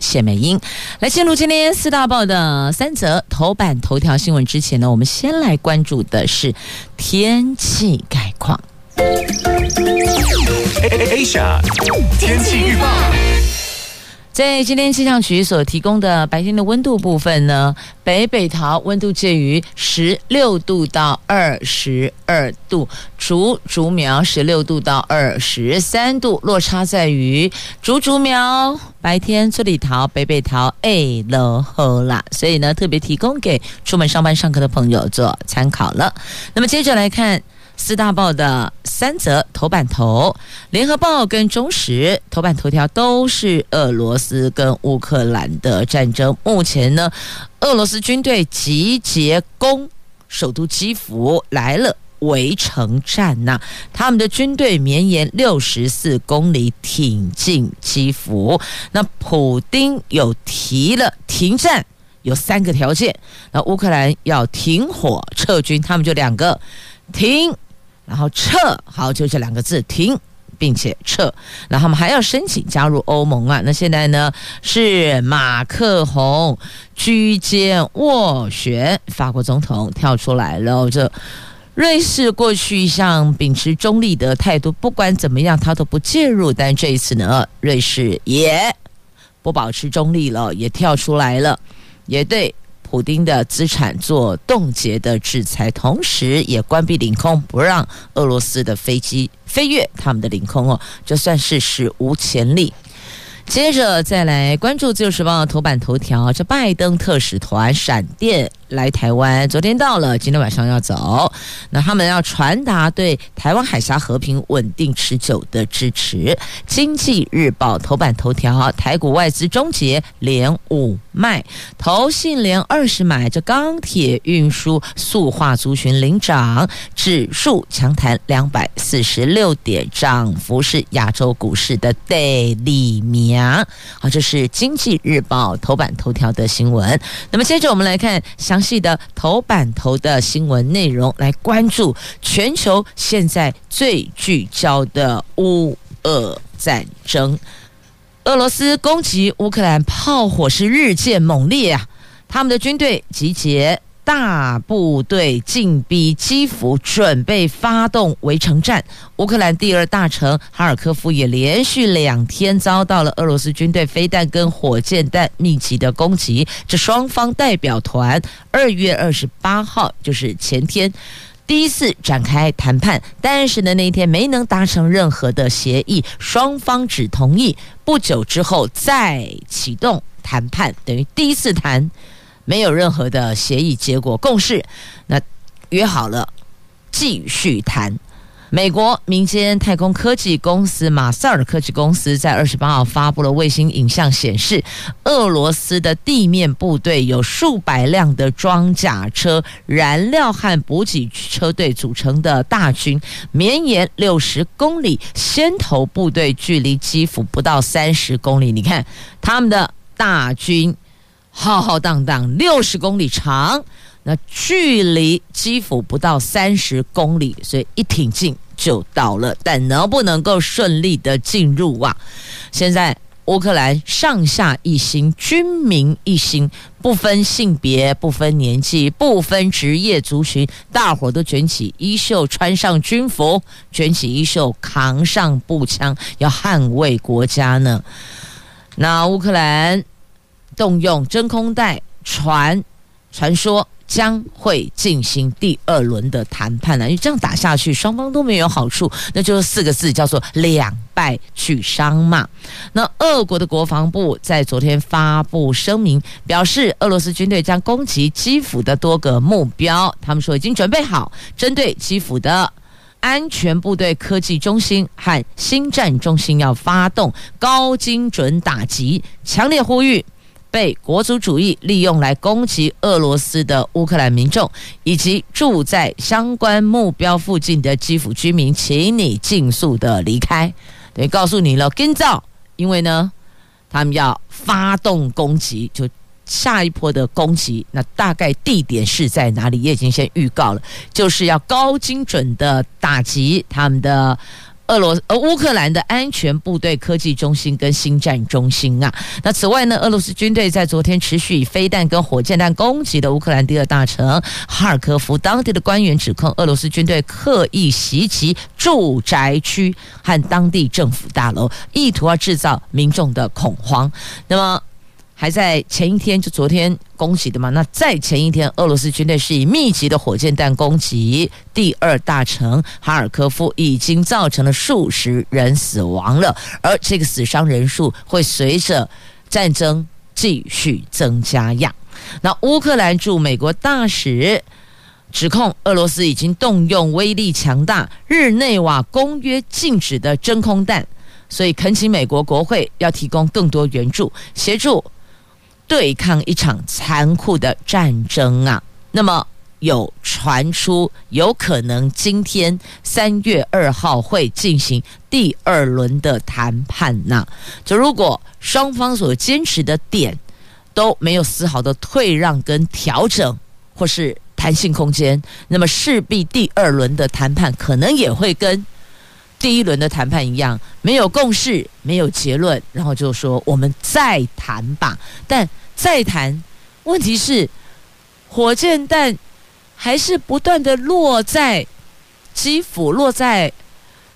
谢美英。来进入今天四大报的三则头版头条新闻之前呢，我们先来关注的是天气概况。Asia 天气预报。在今天气象局所提供的白天的温度部分呢，北北桃温度介于十六度到二十二度，竹竹苗十六度到二十三度，落差在于竹竹苗白天这里桃北北桃哎了呵啦，所以呢特别提供给出门上班上课的朋友做参考了。那么接着来看。四大报的三则头版头，联合报跟中时头版头条都是俄罗斯跟乌克兰的战争。目前呢，俄罗斯军队集结攻首都基辅来了围城战呐，他们的军队绵延六十四公里挺进基辅。那普丁有提了停战，有三个条件。那乌克兰要停火撤军，他们就两个停。然后撤，好，就这两个字，停，并且撤。那他们还要申请加入欧盟啊。那现在呢，是马克宏居间斡旋，法国总统跳出来了。这瑞士过去一向秉持中立的态度，不管怎么样，他都不介入。但这一次呢，瑞士也不保持中立了，也跳出来了，也对。普丁的资产做冻结的制裁，同时也关闭领空，不让俄罗斯的飞机飞越他们的领空哦，这算是史无前例。接着再来关注《自由时报》头版头条，这拜登特使团闪电。来台湾，昨天到了，今天晚上要走。那他们要传达对台湾海峡和平稳定持久的支持。经济日报头版头条：台股外资终结连五卖，投信连二十买。这钢铁运输塑化族群领涨，指数强弹两百四十六点，涨幅是亚洲股市的第二名。好，这是经济日报头版头条的新闻。那么接着我们来看详详细的头版头的新闻内容，来关注全球现在最聚焦的乌俄战争。俄罗斯攻击乌克兰，炮火是日渐猛烈啊！他们的军队集结。大部队进逼基辅，准备发动围城战。乌克兰第二大城哈尔科夫也连续两天遭到了俄罗斯军队飞弹跟火箭弹密集的攻击。这双方代表团二月二十八号，就是前天，第一次展开谈判，但是呢，那天没能达成任何的协议，双方只同意不久之后再启动谈判，等于第一次谈。没有任何的协议结果共识，那约好了继续谈。美国民间太空科技公司马塞尔科技公司在二十八号发布了卫星影像，显示俄罗斯的地面部队有数百辆的装甲车、燃料和补给车队组成的大军，绵延六十公里，先头部队距离基辅不到三十公里。你看他们的大军。浩浩荡荡六十公里长，那距离基辅不到三十公里，所以一挺进就到了。但能不能够顺利的进入啊？现在乌克兰上下一心，军民一心，不分性别，不分年纪，不分职业族群，大伙都卷起衣袖，穿上军服，卷起衣袖，扛上步枪，要捍卫国家呢。那乌克兰。动用真空带传传说将会进行第二轮的谈判了，因为这样打下去，双方都没有好处，那就是四个字，叫做两败俱伤嘛。那俄国的国防部在昨天发布声明，表示俄罗斯军队将攻击基辅的多个目标，他们说已经准备好针对基辅的安全部队科技中心和新战中心要发动高精准打击，强烈呼吁。被国族主义利用来攻击俄罗斯的乌克兰民众以及住在相关目标附近的基辅居民，请你尽速的离开。对，告诉你了，跟照，因为呢，他们要发动攻击，就下一波的攻击。那大概地点是在哪里？也已经先预告了，就是要高精准的打击他们的。俄罗呃乌克兰的安全部队科技中心跟星战中心啊，那此外呢，俄罗斯军队在昨天持续以飞弹跟火箭弹攻击的乌克兰第二大城哈尔科夫，当地的官员指控俄罗斯军队刻意袭击住宅区和当地政府大楼，意图要制造民众的恐慌。那么。还在前一天，就昨天攻击的嘛。那在前一天，俄罗斯军队是以密集的火箭弹攻击第二大城哈尔科夫，已经造成了数十人死亡了，而这个死伤人数会随着战争继续增加呀。那乌克兰驻美国大使指控俄罗斯已经动用威力强大、日内瓦公约禁止的真空弹，所以恳请美国国会要提供更多援助，协助。对抗一场残酷的战争啊！那么有传出有可能今天三月二号会进行第二轮的谈判呐、就如果双方所坚持的点都没有丝毫的退让跟调整，或是弹性空间，那么势必第二轮的谈判可能也会跟第一轮的谈判一样，没有共识，没有结论，然后就说我们再谈吧。但再谈，问题是火箭弹还是不断的落在基辅，落在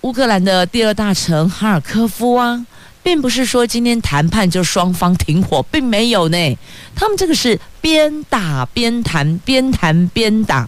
乌克兰的第二大城哈尔科夫啊，并不是说今天谈判就双方停火，并没有呢。他们这个是边打边谈，边谈边打，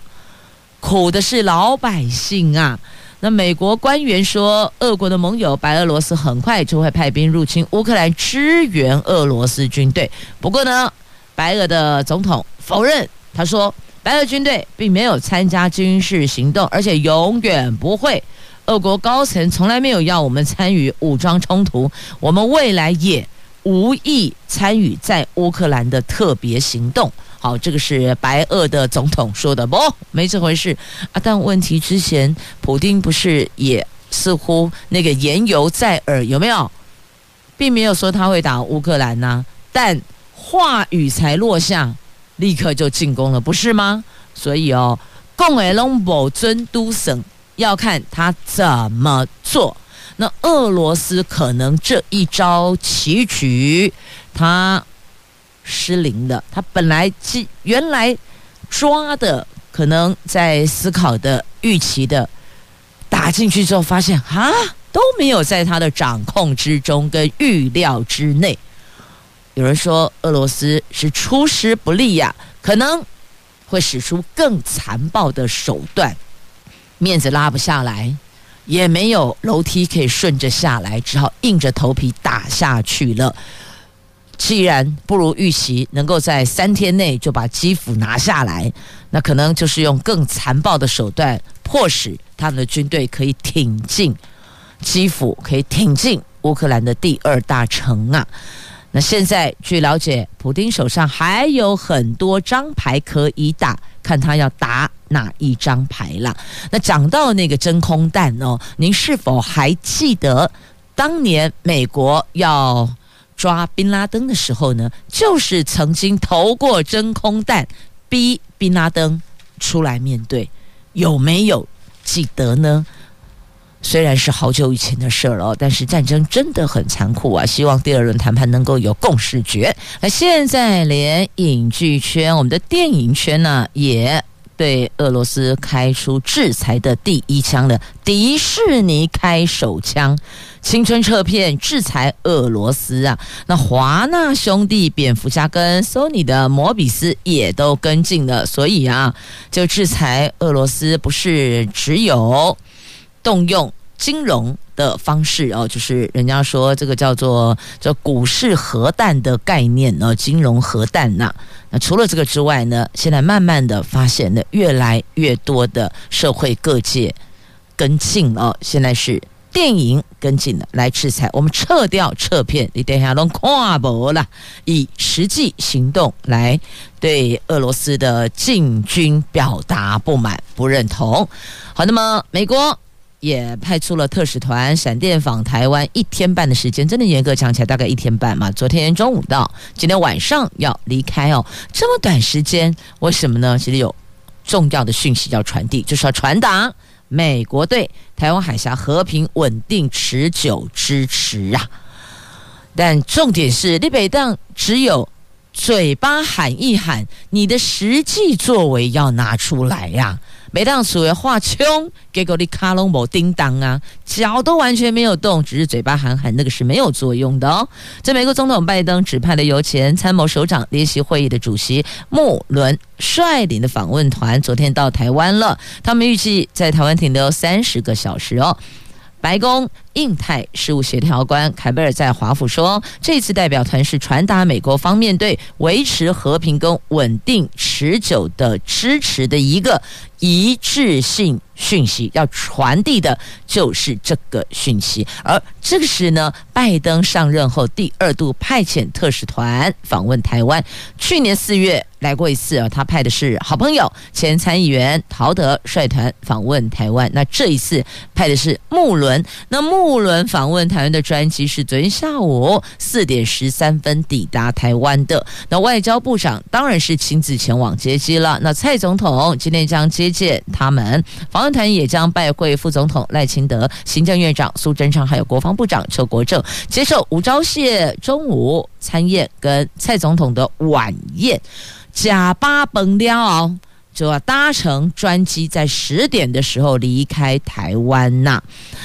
苦的是老百姓啊。那美国官员说，俄国的盟友白俄罗斯很快就会派兵入侵乌克兰支援俄罗斯军队。不过呢，白俄的总统否认，他说白俄军队并没有参加军事行动，而且永远不会。俄国高层从来没有要我们参与武装冲突，我们未来也无意参与在乌克兰的特别行动。好，这个是白俄的总统说的，不，没这回事啊。但问题之前，普丁不是也似乎那个言犹在耳，有没有？并没有说他会打乌克兰呐、但话语才落下，立刻就进攻了，不是吗？所以哦，共诶龙博尊都省要看他怎么做。那俄罗斯可能这一招棋局，他。失灵的，他本来原来抓的，可能在思考的、预期的，打进去之后发现啊，都没有在他的掌控之中跟预料之内。有人说俄罗斯是出师不利呀，可能会使出更残暴的手段，面子拉不下来，也没有楼梯可以顺着下来，只好硬着头皮打下去了。既然不如预期，能够在三天内就把基辅拿下来，那可能就是用更残暴的手段，迫使他们的军队可以挺进基辅，可以挺进乌克兰的第二大城啊。那现在据了解，普丁手上还有很多张牌可以打，看他要打哪一张牌了。那讲到那个真空弹哦，您是否还记得当年美国要抓宾拉登的时候呢，就是曾经投过真空弹，逼宾拉登出来面对，有没有记得呢？虽然是好久以前的事了，但是战争真的很残酷啊！希望第二轮谈判能够有共识决。那现在连影剧圈，我们的电影圈呢，也。对俄罗斯开出制裁的第一枪了，迪士尼开手枪，青春撤片制裁俄罗斯啊！那华纳兄弟、蝙蝠侠跟索尼的摩比斯也都跟进了，所以啊，就制裁俄罗斯不是只有动用金融的方式哦，就是人家说这个叫做叫股市核弹的概念呢，金融核弹呐。那除了这个之外呢，现在慢慢的发现了越来越多的社会各界跟进哦，现在是电影跟进了，来制裁我们，撤掉撤片，你等一下弄跨博了，以实际行动来对俄罗斯的进军表达不满、不认同。好，那么美国也派出了特使团，闪电访台湾一天半的时间，真的严格讲起来大概一天半嘛。昨天中午到，今天晚上要离开哦，这么短时间，为什么呢？其实有重要的讯息要传递，就是要传达。美国对台湾海峡和平稳定持久支持啊，但重点是，你北当只有嘴巴喊一喊，你的实际作为要拿出来呀、每当所谓话穷，结果你卡拢无叮当啊，脚都完全没有动，只是嘴巴喊喊，那个是没有作用的哦。在美国总统拜登指派的由前参谋首长联席会议的主席穆伦率领的访问团，昨天到台湾了。他们预计在台湾停留三十个小时哦。白宫印太事务协调官凯贝尔在华府说，这次代表团是传达美国方面对维持和平跟稳定持久的支持的一个一致性讯息，要传递的就是这个讯息。而这个是呢，拜登上任后第二度派遣特使团访问台湾，去年四月。来过一次啊，他派的是好朋友前参议员陶德率团访问台湾。那这一次派的是穆伦。那穆伦访问台湾的专机是昨天下午四点十三分抵达台湾的。那外交部长当然是亲自前往接机了。那蔡总统今天将接见他们，访问团也将拜会副总统赖清德、行政院长苏贞昌，还有国防部长邱国正，接受吴钊燮中午参宴跟蔡总统的晚宴。假巴崩了，就要搭乘专机在十点的时候离开台湾呐。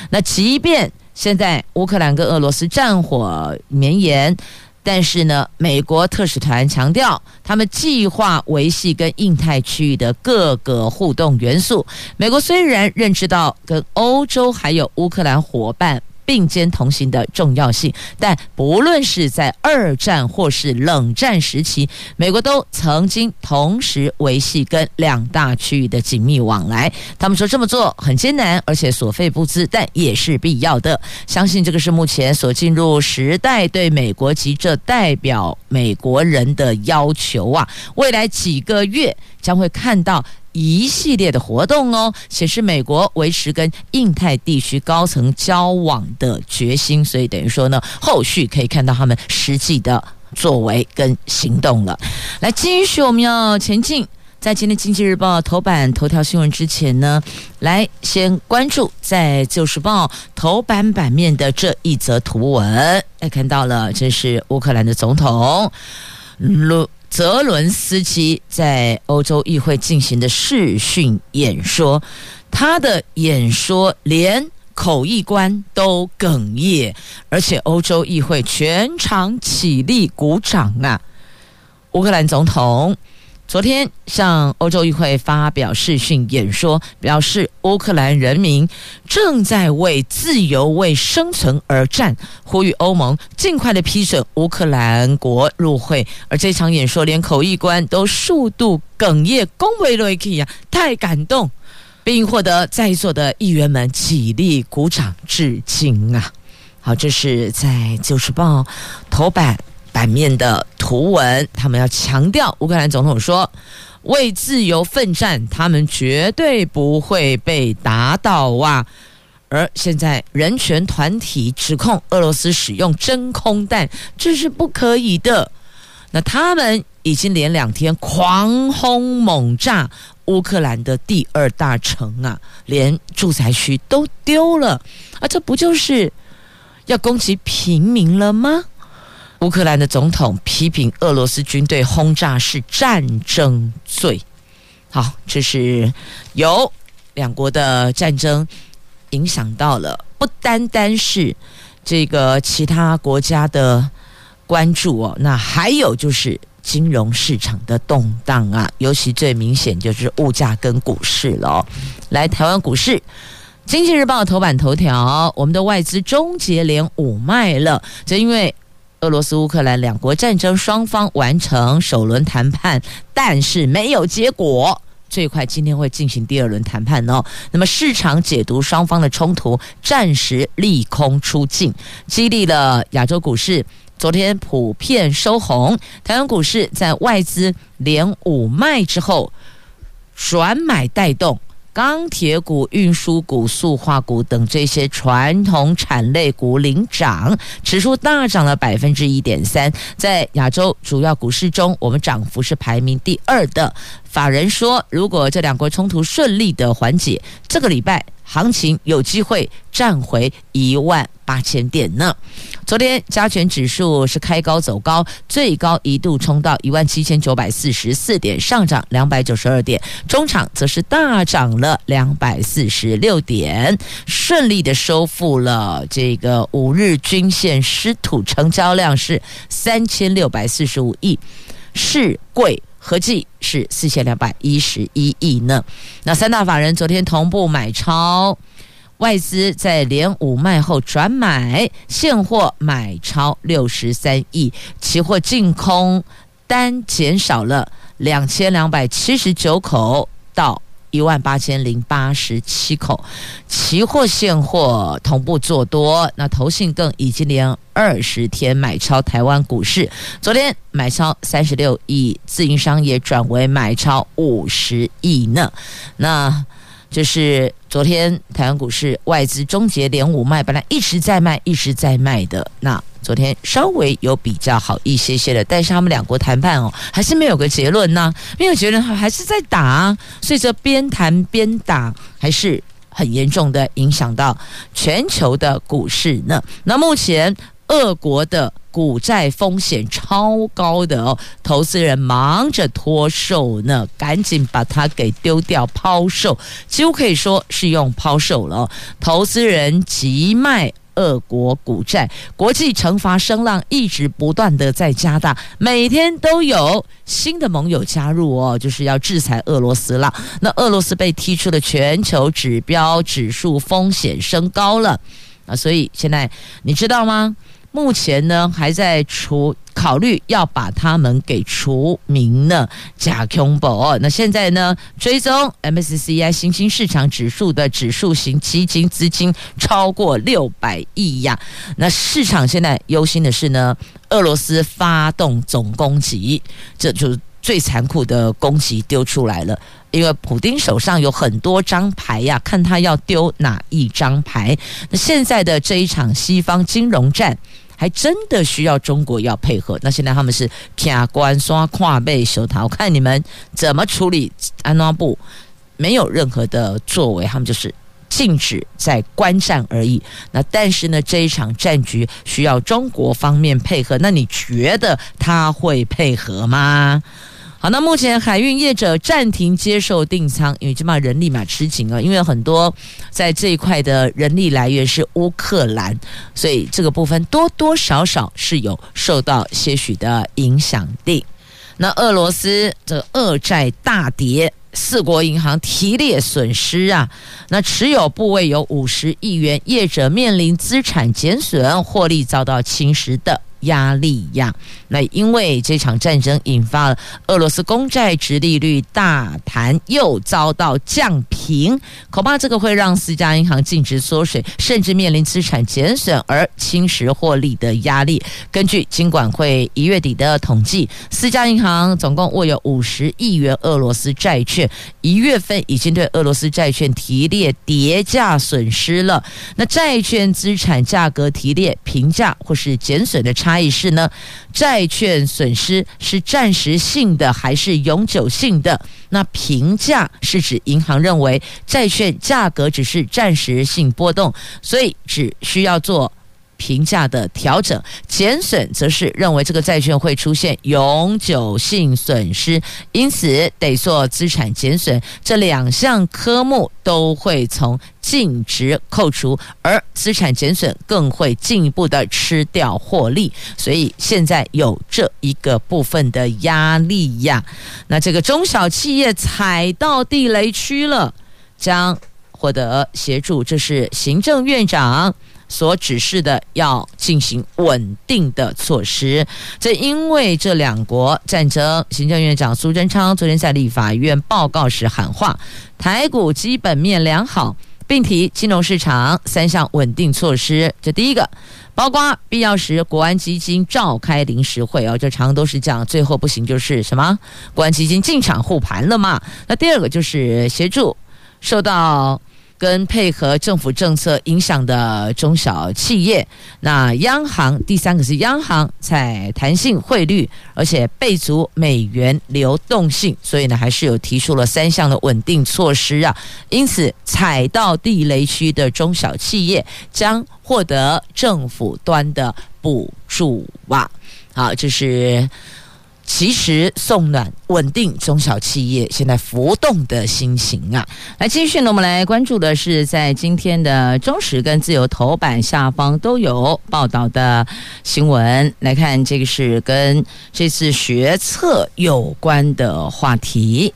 那即便现在乌克兰跟俄罗斯战火绵延，但是呢，美国特使团强调，他们计划维系跟印太区域的各个互动元素。美国虽然认知到跟欧洲还有乌克兰伙伴。并肩同行的重要性，但不论是在二战或是冷战时期，美国都曾经同时维系跟两大区域的紧密往来。他们说这么做很艰难，而且所费不貲，但也是必要的。相信这个是目前所进入时代对美国及这代表美国人的要求啊。未来几个月将会看到。一系列的活动哦，显示美国维持跟印太地区高层交往的决心，所以等于说呢，后续可以看到他们实际的作为跟行动了。来，继续我们要前进，在今天《经济日报》头版头条新闻之前呢，来先关注在《旧时报》头版版面的这一则图文，来看到了，这是乌克兰的总统卢。泽伦斯基在欧洲议会进行的视讯演说，他的演说连口译官都哽咽，而且欧洲议会全场起立鼓掌啊！乌克兰总统。昨天向欧洲议会发表视讯演说，表示乌克兰人民正在为自由、为生存而战，呼吁欧盟尽快的批准乌克兰国入会。而这场演说连口译官都数度哽咽，恭维瑞克呀，太感动，并获得在座的议员们起立鼓掌致敬啊！好，这是在《旧时报》头版。版面的图文，他们要强调，乌克兰总统说：“为自由奋战，他们绝对不会被打倒啊！”而现在，人权团体指控俄罗斯使用真空弹，这是不可以的。那他们已经连两天狂轰猛炸乌克兰的第二大城啊，连住宅区都丢了，啊，这不就是要攻击平民了吗？乌克兰的总统批评俄罗斯军队轰炸是战争罪。好，这是由两国的战争影响到了，不单单是这个其他国家的关注哦，那还有就是金融市场的动荡啊，尤其最明显就是物价跟股市了。来，台湾股市，《经济日报》头版头条，我们的外资终结连五卖了，就因为。俄罗斯、乌克兰两国战争双方完成首轮谈判，但是没有结果，最快今天会进行第二轮谈判哦。那么市场解读双方的冲突暂时利空出尽，激励了亚洲股市。昨天普遍收红，台湾股市在外资连五卖之后转买带动。钢铁股、运输股、塑化股等这些传统产类股领涨，指数大涨了百分之一点三。在亚洲主要股市中，我们涨幅是排名第二的。法人说，如果这两国冲突顺利的缓解，这个礼拜。行情有机会站回一万八千点呢。昨天加权指数是开高走高，最高一度冲到一万七千九百四十四点，上涨两百九十二点。中场则是大涨了两百四十六点，顺利的收复了这个五日均线失土，成交量是三千六百四十五亿，是贵。合计是四千两百一十一亿呢。那三大法人昨天同步买超，外资在连五卖后转买，现货买超六十三亿，期货净空单减少了两千两百七十九口到。一万八千零八十七口，期货现货同步做多，那投信更已经连二十天买超台湾股市，昨天买超三十六亿，自营商也转为买超五十亿呢，那就是昨天台湾股市外资终结连五卖，本来一直在卖，一直在卖的那。昨天稍微有比较好一些些的，但是他们两国谈判哦，还是没有个结论呢，没有结论，还是在打啊，所以这边谈边打，还是很严重的影响到全球的股市呢。那目前俄国的股债风险超高的哦，投资人忙着脱售呢，赶紧把它给丢掉抛售，几乎可以说是用抛售了哦，投资人急卖。俄国股债，国际惩罚声浪一直不断的在加大，每天都有新的盟友加入哦，就是要制裁俄罗斯了。那俄罗斯被踢出的全球指标指数，风险升高了啊，所以现在你知道吗？目前呢，还在除考虑要把他们给除名呢，假恐怖。那现在呢，追踪 MSCI 新兴市场指数的指数型基金资金超过六百亿呀。那市场现在忧心的是呢，俄罗斯发动总攻击，这就是最残酷的攻击丢出来了。因为普丁手上有很多张牌呀，看他要丢哪一张牌。那现在的这一场西方金融战。还真的需要中国要配合。那现在他们是卡关刷跨背手套，看你们怎么处理。安装布没有任何的作为，他们就是禁止在观战而已。那但是呢，这一场战局需要中国方面配合。那你觉得他会配合吗？好，那目前海运业者暂停接受订舱，因为起码人力嘛吃紧啊，因为很多在这一块的人力来源是乌克兰，所以这个部分多多少少是有受到些许的影响的。那俄罗斯这俄债大跌，四国银行提列损失啊，那持有部位有五十亿元，业者面临资产减损，获利遭到侵蚀的。压力呀，那因为这场战争引发了俄罗斯公债殖利率大弹，又遭到降平，恐怕这个会让四家银行净值缩水，甚至面临资产减损而侵蚀获利的压力。根据金管会一月底的统计，四家银行总共握有五十亿元俄罗斯债券，一月份已经对俄罗斯债券提列跌价损失了。那债券资产价格提列评价或是减损的差。差异是呢，债券损失是暂时性的还是永久性的？那评价是指银行认为债券价格只是暂时性波动，所以只需要做。评价的调整，减损则是认为这个债券会出现永久性损失，因此得做资产减损。这两项科目都会从净值扣除，而资产减损更会进一步的吃掉获利。所以现在有这一个部分的压力呀。那这个中小企业踩到地雷区了，将获得协助。这是行政院长。所指示的要进行稳定的措施。这因为这两国战争，行政院长苏贞昌昨天在立法院报告时喊话，台股基本面良好，并提金融市场三项稳定措施。这第一个。包括必要时，国安基金召开临时会哦，这常都是这样。最后不行就是什么？国安基金进场护盘了嘛？那第二个就是协助受到。跟配合政府政策影响的中小企业，那央行第三个是央行采弹性汇率，而且备足美元流动性，所以呢还是有提出了三项的稳定措施啊。因此，踩到地雷区的中小企业将获得政府端的补助哇。好，这是。其实送暖稳定中小企业现在浮动的心情啊，来继续呢，我们来关注的是在今天的中时跟自由头版下方都有报道的新闻。来看这个是跟这次学测有关的话题。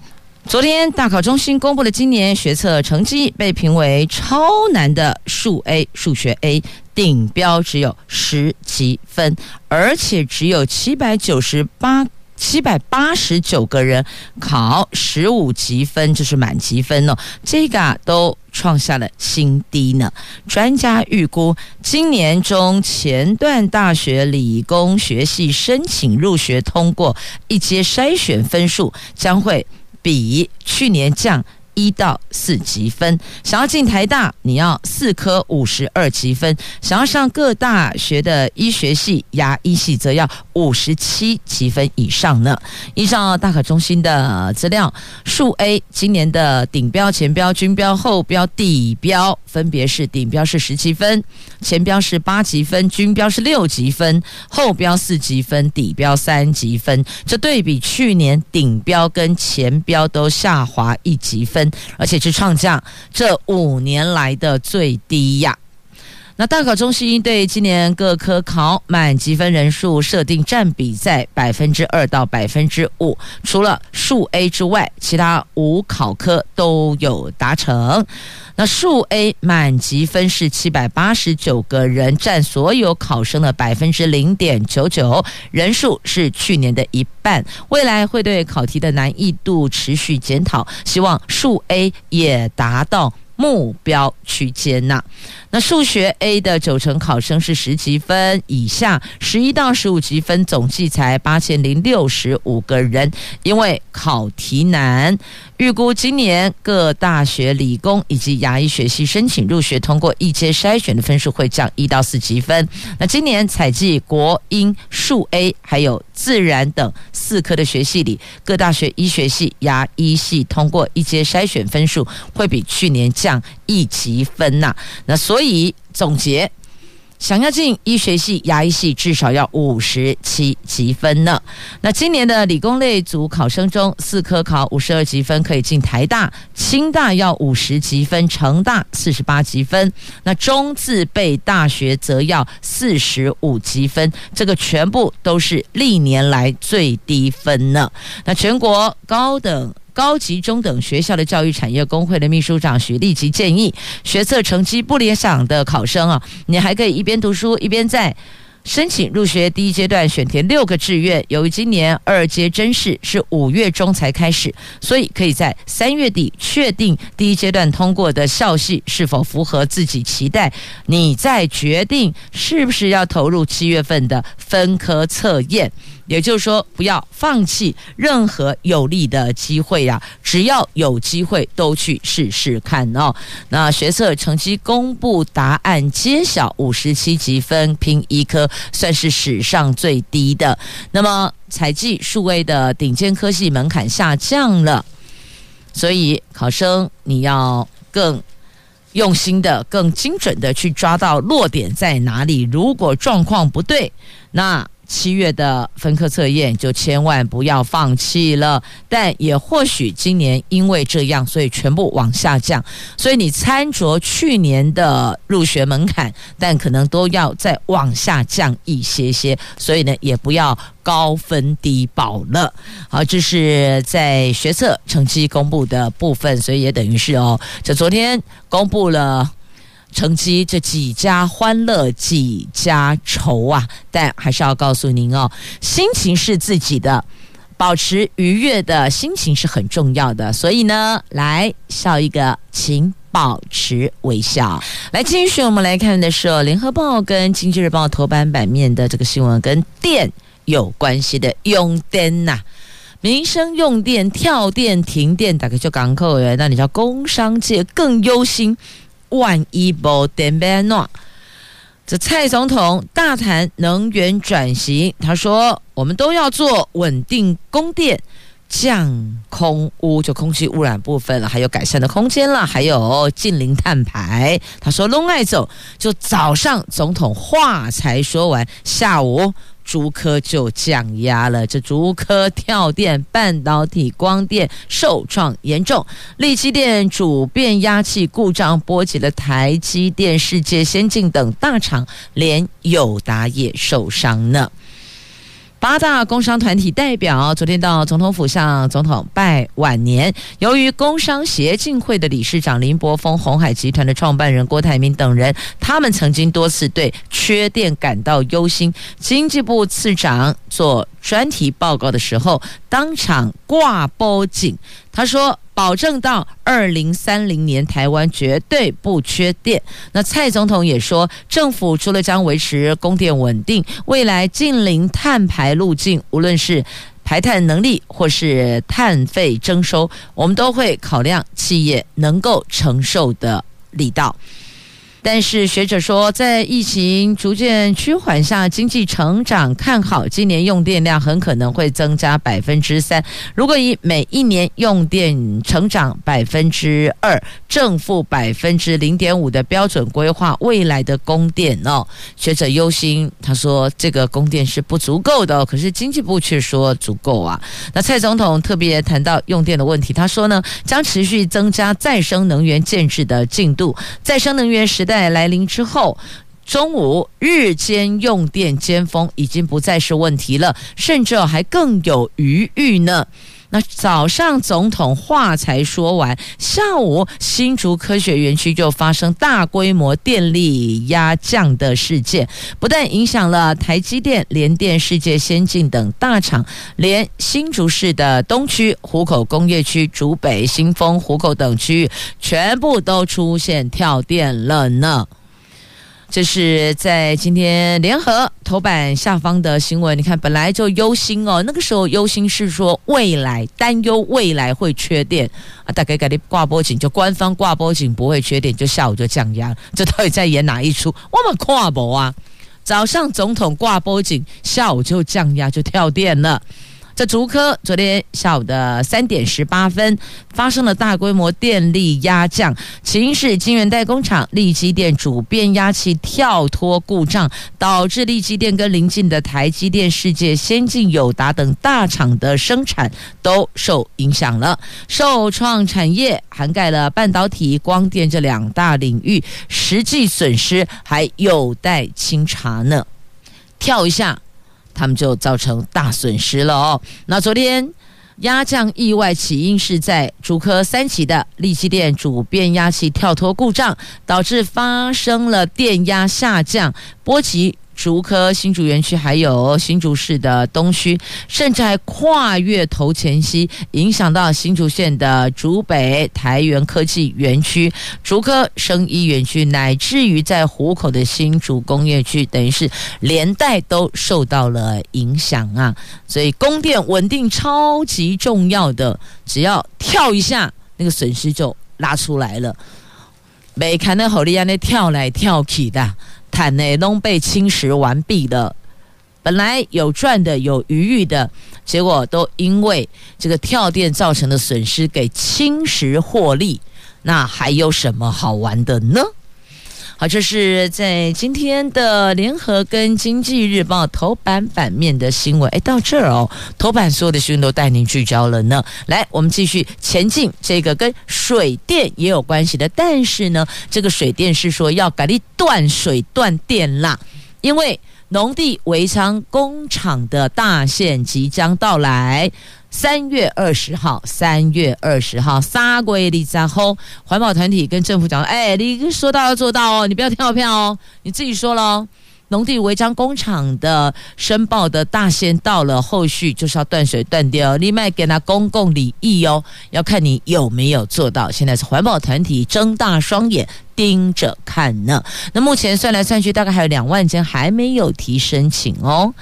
昨天大考中心公布了今年学测成绩，被评为超难的数 A 数学 A，顶标只有十几分，而且只有七百九十八。七百八十九个人考十五级分，就是满级分哦，这个啊都创下了新低呢。专家预估，今年中前段大学理工学系申请入学通过一阶筛选分数将会比去年降。一到四级分，想要进台大，你要四科五十二级分；想要上各大学的医学系、牙医系，则要五十七级分以上呢。依照大考中心的资料，数 A 今年的顶标、前标、均标、后标、底标分别是：顶标是十级分，前标是八级分，均标是六级分，后标四级分，底标三级分。这对比去年顶标跟前标都下滑一级分。而且是创下这五年来的最低呀。那大考中心对今年各科考满级分人数设定占比在百分之二到百分之五，除了数 A 之外，其他五考科都有达成。那数 A 满级分是七百八十九个人，占所有考生的百分之零点九九，人数是去年的一半。未来会对考题的难易度持续检讨，希望数 A 也达到。目标区间呐，那数学 A 的九成考生是十级分以下，十一到十五级分总计才八千零六十五个人，因为考题难。预估今年各大学理工以及牙医学系申请入学通过一阶筛选的分数会降一到四级分。那今年采计国英数 A 还有自然等四科的学系里，各大学医学系、牙医系通过一阶筛选分数会比去年降一级分呐。那所以总结。想要进医学系、牙医系，至少要五十七级分呢。那今年的理工类组考生中，四科考五十二级分可以进台大，清大要五十级分，成大四十八级分，那中自备大学则要四十五级分，这个全部都是历年来最低分呢。那全国高等。高级中等学校的教育产业工会的秘书长许立吉建议，学测成绩不理想的考生啊，你还可以一边读书一边在申请入学。第一阶段选填六个志愿，由于今年二阶甄试是五月中才开始，所以可以在三月底确定第一阶段通过的校系是否符合自己期待，你再决定是不是要投入七月份的分科测验。也就是说，不要放弃任何有利的机会呀！只要有机会，都去试试看哦。那学测成绩公布，答案揭晓，五十七级分拼一科，算是史上最低的。那么，采集数位的顶尖科技门槛下降了，所以考生你要更用心的、更精准的去抓到落点在哪里。如果状况不对，那七月的分科测验就千万不要放弃了，但也或许今年因为这样，所以全部往下降，所以你参照去年的入学门槛，但可能都要再往下降一些些，所以呢，也不要高分低保了。好，这是在学测成绩公布的部分，所以也等于是哦，就昨天公布了。成绩这几家欢乐几家愁啊！但还是要告诉您哦，心情是自己的，保持愉悦的心情是很重要的。所以呢，来笑一个，请保持微笑。来，继续我们来看的是《联合报》跟《经济日报》头版版面的这个新闻，跟电有关系的用电呐、民生用电跳电停电，大概就港口诶，那你叫工商界更忧心，万一无电变怎？这蔡总统大谈能源转型，他说我们都要做稳定供电、降空污，就空气污染部分了，还有改善的空间了，还有近零碳排。他说拢爱走，就早上总统话才说完，下午。竹科就降压了，这竹科跳电、半导体、光电受创严重，力积电主变压器故障波及了台积电、世界先进等大厂，连友达也受伤呢。八大工商团体代表昨天到总统府向总统拜晚年。由于工商协进会的理事长林柏峰、鸿海集团的创办人郭台铭等人，他们曾经多次对缺电感到忧心。经济部次长做专题报告的时候，当场挂报警。他说。保证到二零三零年，台湾绝对不缺电。那蔡总统也说，政府除了将维持供电稳定，未来近零碳排路径，无论是排碳能力或是碳费征收，我们都会考量企业能够承受的力道。但是学者说，在疫情逐渐趋缓下，经济成长看好，今年用电量很可能会增加百分之三。如果以每一年用电成长百分之二，正负百分之零点五的标准规划未来的供电哦，学者忧心，他说这个供电是不足够的，可是经济部却说足够啊。那蔡总统特别谈到用电的问题，他说呢，将持续增加再生能源建置的进度，再生能源时代。在来临之后，中午日间用电尖峰已经不再是问题了，甚至还更有余裕呢。那早上总统话才说完，下午新竹科学园区就发生大规模电力压降的事件，不但影响了台积电、联电、世界先进等大厂，连新竹市的东区、湖口工业区、竹北、新丰、湖口等区域，全部都出现跳电了呢。这是在今天联合头版下方的新闻。你看，本来就忧心哦，那个时候忧心是说未来担忧未来会缺电啊，大概给你挂波警，就官方挂波警不会缺电，就下午就降压。这到底在演哪一出？我们看不啊？早上总统挂波警，下午就降压，就跳电了。在竹科，昨天下午的三点十八分发生了大规模电力压降，起因是晶圆代工厂力积电主变压器跳脱故障，导致力积电跟邻近的台积电、世界先进、友达等大厂的生产都受影响了。受创产业涵盖了半导体、光电这两大领域，实际损失还有待清查呢。跳一下。他们就造成大损失了哦。那昨天压降意外起因是在主科三期的力积电主变压器跳脱故障，导致发生了电压下降，波及。竹科新竹园区，还有新竹市的东区，甚至还跨越头前溪，影响到新竹县的竹北台元科技园区、竹科生医园区，乃至于在湖口的新竹工业区，等于是连带都受到了影响啊！所以供电稳定超级重要的，只要跳一下，那个损失就拉出来了。没看到好利安那跳来跳去的。坦内都被侵蚀完毕了，本来有赚的、有余裕的，结果都因为这个跳电造成的损失给侵蚀获利，那还有什么好玩的呢？好，这是在今天的联合跟经济日报头版版面的新闻。哎，到这儿哦，头版所有的新闻都带您聚焦了呢。来，我们继续前进，这个跟水电也有关系的，但是呢，这个水电是说要改立断水断电啦，因为农地围墙工厂的大限即将到来。三月二十号，三月二十号，三月二十号，环保团体跟政府讲，哎，你说到要做到哦，你不要跳票哦，你自己说喽。农地违章工厂的申报的大限到了，后续就是要断水断电哦，另外给他公共利益哦，要看你有没有做到。现在是环保团体睁大双眼盯着看呢。那目前算来算去，大概还有两万间还没有提申请哦。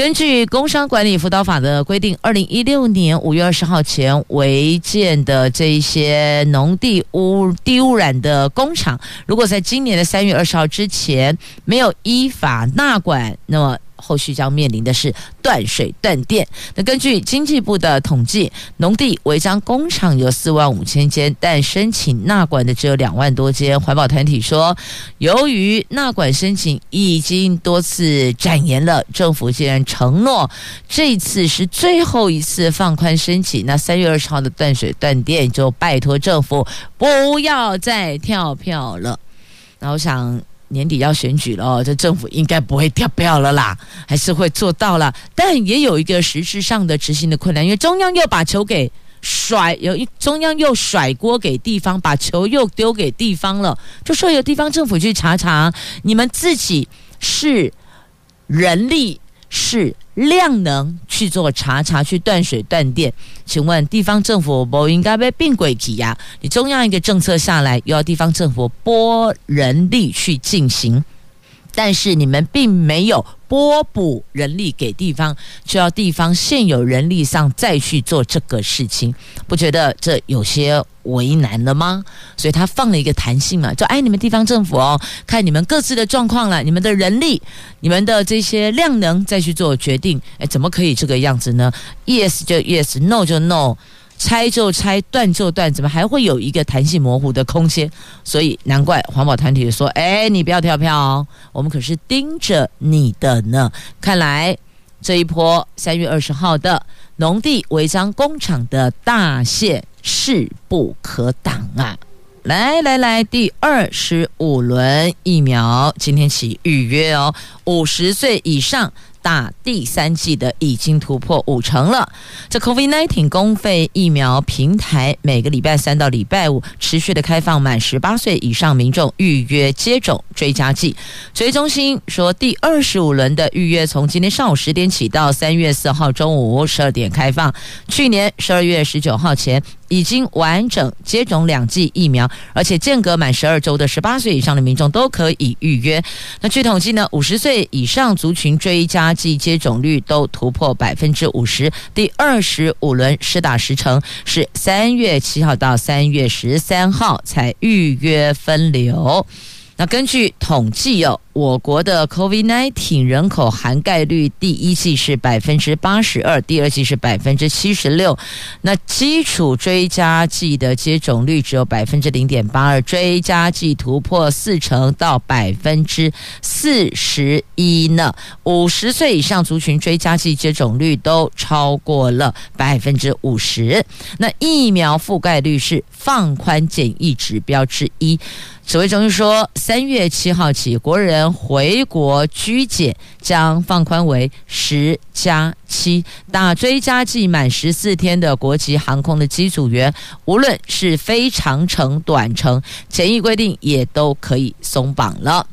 根据工商管理辅导法的规定，二零一六年五月二十号前违建的这一些农地污地污染的工厂，如果在今年的三月二十号之前没有依法纳管，那么。后续将面临的是断水断电。那根据经济部的统计，农地违章工厂有四万五千间，但申请纳管的只有两万多间。环保团体说，由于纳管申请已经多次展延了，政府既然承诺这次是最后一次放宽申请，那三月二十号的断水断电就拜托政府不要再跳票了。那我想。年底要选举了，这政府应该不会掉票了啦，还是会做到了，但也有一个实质上的执行的困难，因为中央又把球给甩，有一中央又甩锅给地方，把球又丢给地方了，就说有地方政府去查查，你们自己是人力是。量能去做查查，去断水断电，请问地方政府不应该被并轨挤压？你中央一个政策下来，又要地方政府拨人力去进行。但是你们并没有拨补人力给地方，就要地方现有人力上再去做这个事情，不觉得这有些为难了吗？所以他放了一个弹性嘛，就哎，你们地方政府哦，看你们各自的状况了，你们的人力、你们的这些量能再去做决定。哎，怎么可以这个样子呢？Yes 就 Yes，No 就 No。拆就拆，断就断，怎么还会有一个弹性模糊的空间？所以难怪环保团体说：“哎，你不要跳票哦，我们可是盯着你的呢。”看来这一波三月二十号的农地违章工厂的大限势不可挡啊！来来来，第二十五轮疫苗今天起预约哦，五十岁以上。打第三剂的已经突破五成了。这 COVID-19 公费疫苗平台每个礼拜三到礼拜五持续的开放，满十八岁以上民众预约接种追加剂。指挥中心说，第二十五轮的预约从今天上午十点起到三月四号中午十二点开放。去年十二月十九号前。已经完整接种两剂疫苗，而且间隔满十二周的十八岁以上的民众都可以预约。那据统计呢，五十岁以上族群追加剂接种率都突破百分之五十。第二十五轮施打时程是三月七号到三月十三号才预约分流。那根据统计哦，我国的 COVID-19 人口涵盖率，第一季是百分之八十二，第二季是百分之七十六。那基础追加剂的接种率只有百分之零点八二，追加剂突破四成到百分之四十一呢。五十岁以上族群追加剂接种率都超过了百分之五十。那疫苗覆盖率是放宽检疫指标之一。指挥中心说，三月七号起，国人回国居检将放宽为十加七，打追加剂满十四天的国际航空的机组员，无论是非常程、短程，检疫规定也都可以松绑了。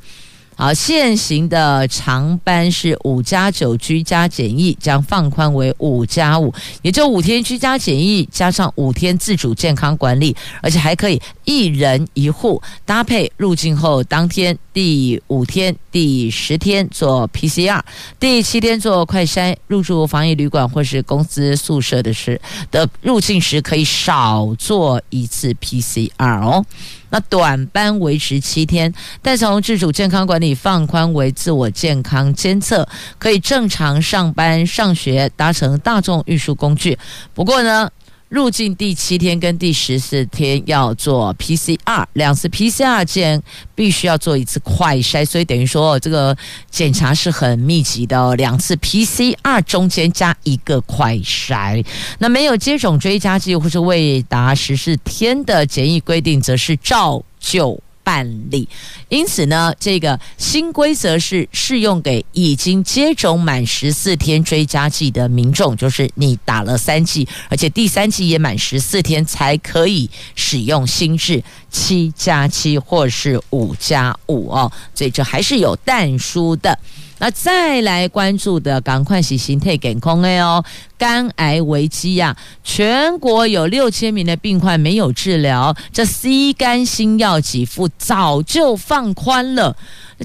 好，现行的长班是五加九居家检疫，将放宽为五加五，也就五天居家检疫加上五天自主健康管理，而且还可以一人一户搭配入境后当天第五天、第十天做 PCR，第七天做快筛。入住防疫旅馆或是公司宿舍的时的入境时，可以少做一次 PCR 哦。那短班维持七天，但从自主健康管理放宽为自我健康监测，可以正常上班、上学，搭乘大众运输工具。不过呢，入境第七天跟第十四天要做 PCR，两次 PCR 间必须要做一次快筛，所以等于说这个检查是很密集的哦，两次 PCR 中间加一个快筛。那没有接种追加剂或是未达十四天的检疫规定，则是照旧办理。因此呢，这个新规则是适用给已经接种满十四天追加剂的民众，就是你打了三剂，而且第三剂也满十四天才可以使用新制七加七或是五加五哦。所以这还是有但书的。那再来关注的，赶快洗心肺给空 A 哦，肝癌危机呀、啊，全国有六千名的病患没有治疗，这 C 肝新药给付早就放宽了。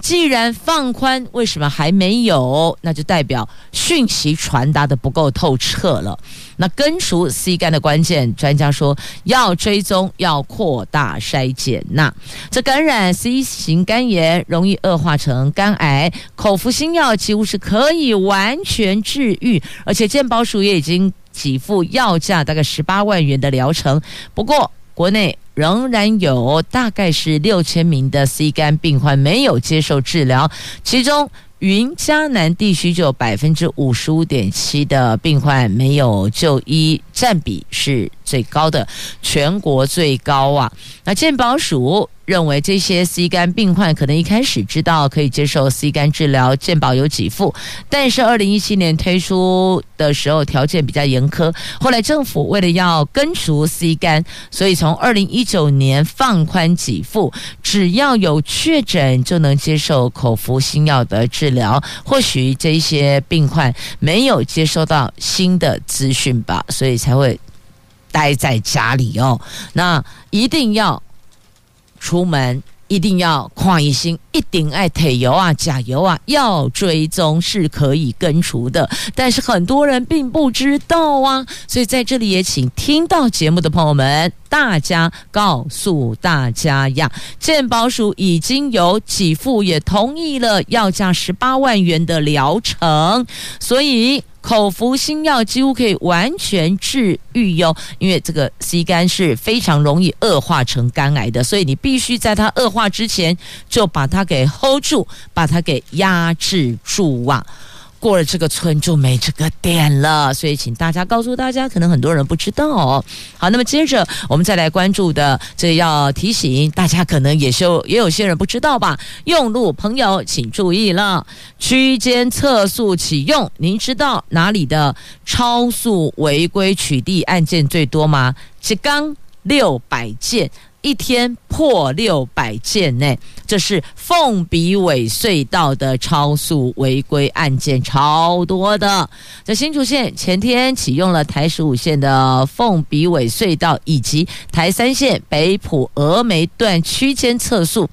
既然放宽，为什么还没有？那就代表讯息传达的不够透彻了。那根除 C 肝的关键，专家说要追踪，要扩大筛检。那这感染 C 型肝炎容易恶化成肝癌，口服新药几乎是可以完全治愈，而且健保署也已经给付药价大概十八万元的疗程。不过国内。仍然有大概是六千名的 C 肝病患没有接受治疗，其中云嘉南地区就有百分之五十五点七的病患没有就医，占比是最高的，全国最高啊！那健保署。认为这些 C 肝病患可能一开始知道可以接受 C 肝治疗，健保有给付，但是二零一七年推出的时候条件比较严苛，后来政府为了要根除 C 肝，所以从二零一九年放宽给付，只要有确诊就能接受口服新药的治疗。或许这些病患没有接收到新的资讯吧，所以才会待在家里哦。那一定要。出门一定要看医生，一定爱提油啊、甲油啊，要追踪是可以根除的。但是很多人并不知道啊，所以在这里也请听到节目的朋友们，大家告诉大家呀，健保署已经有几副，也同意了要价十八万元的疗程，所以。口服新药几乎可以完全治愈哟，因为这个 C 肝是非常容易恶化成肝癌的，所以你必须在它恶化之前就把它给 hold 住，把它给压制住啊。过了这个村就没这个店了，所以请大家告诉大家，可能很多人不知道哦。好，那么接着我们再来关注的，这要提醒大家，可能也就也有些人不知道吧。用路朋友请注意了，区间测速启用，您知道哪里的超速违规取缔案件最多吗？一天六百件。一天破六百件呢，这是凤鼻尾隧道的超速违规案件超多的。在新竹县前天启用了台十五线的凤鼻尾隧道，以及台三线北浦峨眉段区间测速。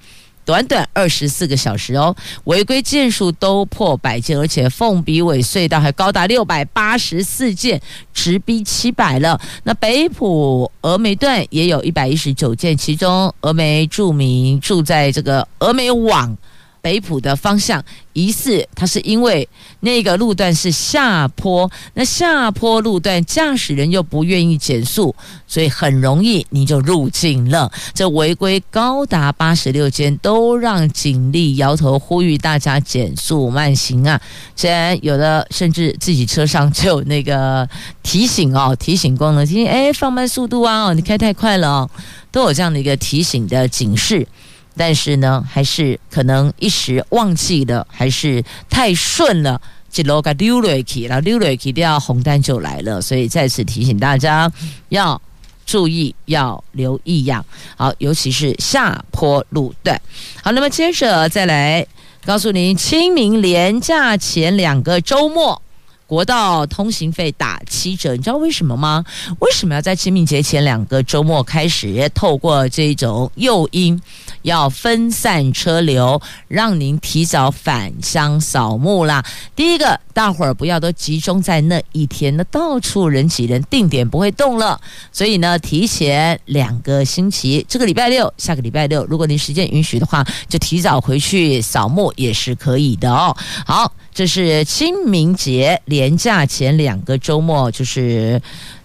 短短二十四个小时哦，违规件数都破百件，而且凤鼻尾隧道还高达六百八十四件，直逼七百了。那北埔峨眉段也有一百一十九件，其中峨眉著名住在这个峨眉网。北埔的方向，疑似它是因为那个路段是下坡，那下坡路段驾驶人又不愿意减速，所以很容易你就入境了。这违规高达八十六间，都让警力摇头呼吁大家减速慢行啊！虽然有的甚至自己车上就有那个提醒哦，提醒功能，提醒哎放慢速度啊，你开太快了哦，都有这样的一个提醒的警示。但是呢，还是可能一时忘记了，还是太顺了，一路个溜落去，然后溜落去，掉红单就来了。所以再次提醒大家要注意，要留意呀。好，尤其是下坡路段。好，那么接着再来告诉您，清明连假前两个周末。国道通行费打七折，你知道为什么吗？为什么要在清明节前两个周末开始透过这种诱因，要分散车流，让您提早返乡扫墓啦？第一个，大伙儿不要都集中在那一天，那到处人挤人，定点不会动了。所以呢，提前两个星期，这个礼拜六、下个礼拜六，如果您时间允许的话，就提早回去扫墓也是可以的哦。好。这是清明节连假前两个周末，就是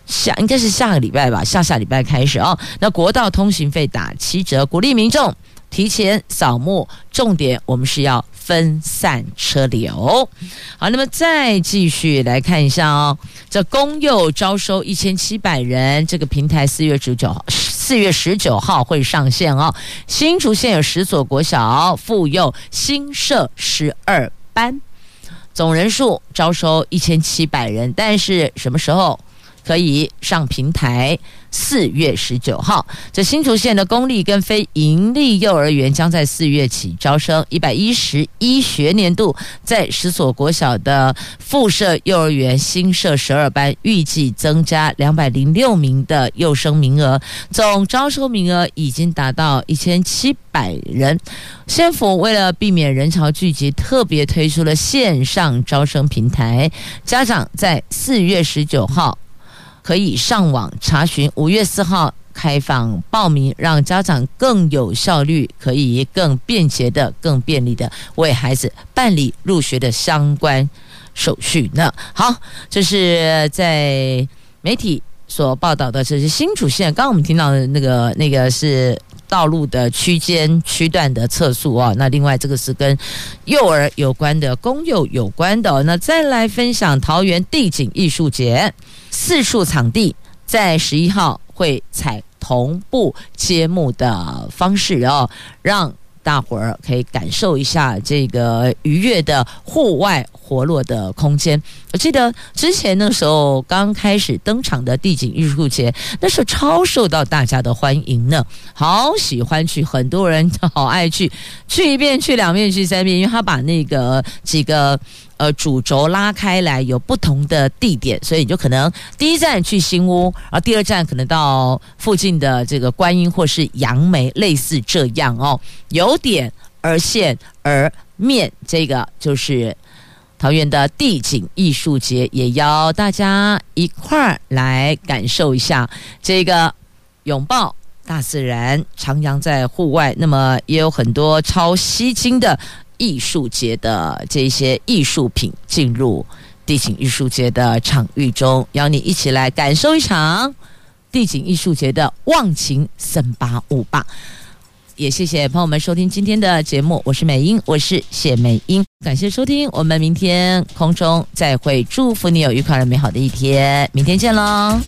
下应该是下个礼拜吧，下下礼拜开始哦。那国道通行费打七折，鼓励民众提前扫墓。重点我们是要分散车流。好，那么再继续来看一下哦，这公幼招收一千七百人，这个平台四月十九。四月十九号会上线哦。新竹县有十所国小妇幼新设十二班，总人数招收一千七百人，但是什么时候可以上平台？四月十九号，这新竹县的公立跟非营利幼儿园将在四月起招生。一百一十一学年度，在十所国小的附设幼儿园新设十二班，预计增加两百零六名的幼生名额，总招收名额已经达到一千七百人。县府为了避免人潮聚集，特别推出了线上招生平台，家长在四月十九号。可以上网查询，五月四号开放报名，让家长更有效率，可以更便捷的、更便利的为孩子办理入学的相关手续呢。好，这是在媒体所报道的，这是新主线。刚刚我们听到的那个那个是道路的区间区段的测速哦。那另外这个是跟幼儿有关的、公幼有关的。那再来分享桃园地景艺术节。四处场地在十一号会采同步揭幕的方式哦，让大伙儿可以感受一下这个愉悦的户外活络的空间。我记得之前那时候刚开始登场的地景艺术节，那时候超受到大家的欢迎呢，好喜欢去，很多人好爱去，去一遍、去两遍、去三遍，因为他把那个几个。呃，主轴拉开来有不同的地点，所以你就可能第一站去新屋，然后第二站可能到附近的这个观音或是杨梅，类似这样哦。由点而线而面，这个就是桃园的地景艺术节，也邀大家一块儿来感受一下这个拥抱大自然，徜徉在户外。那么也有很多超吸睛的。艺术节的这些艺术品进入地景艺术节的场域中，邀你一起来感受一场地景艺术节的忘情森巴舞吧！也谢谢朋友们收听今天的节目，我是美英，我是谢美英，感谢收听，我们明天空中再会，祝福你有愉快而美好的一天，明天见喽！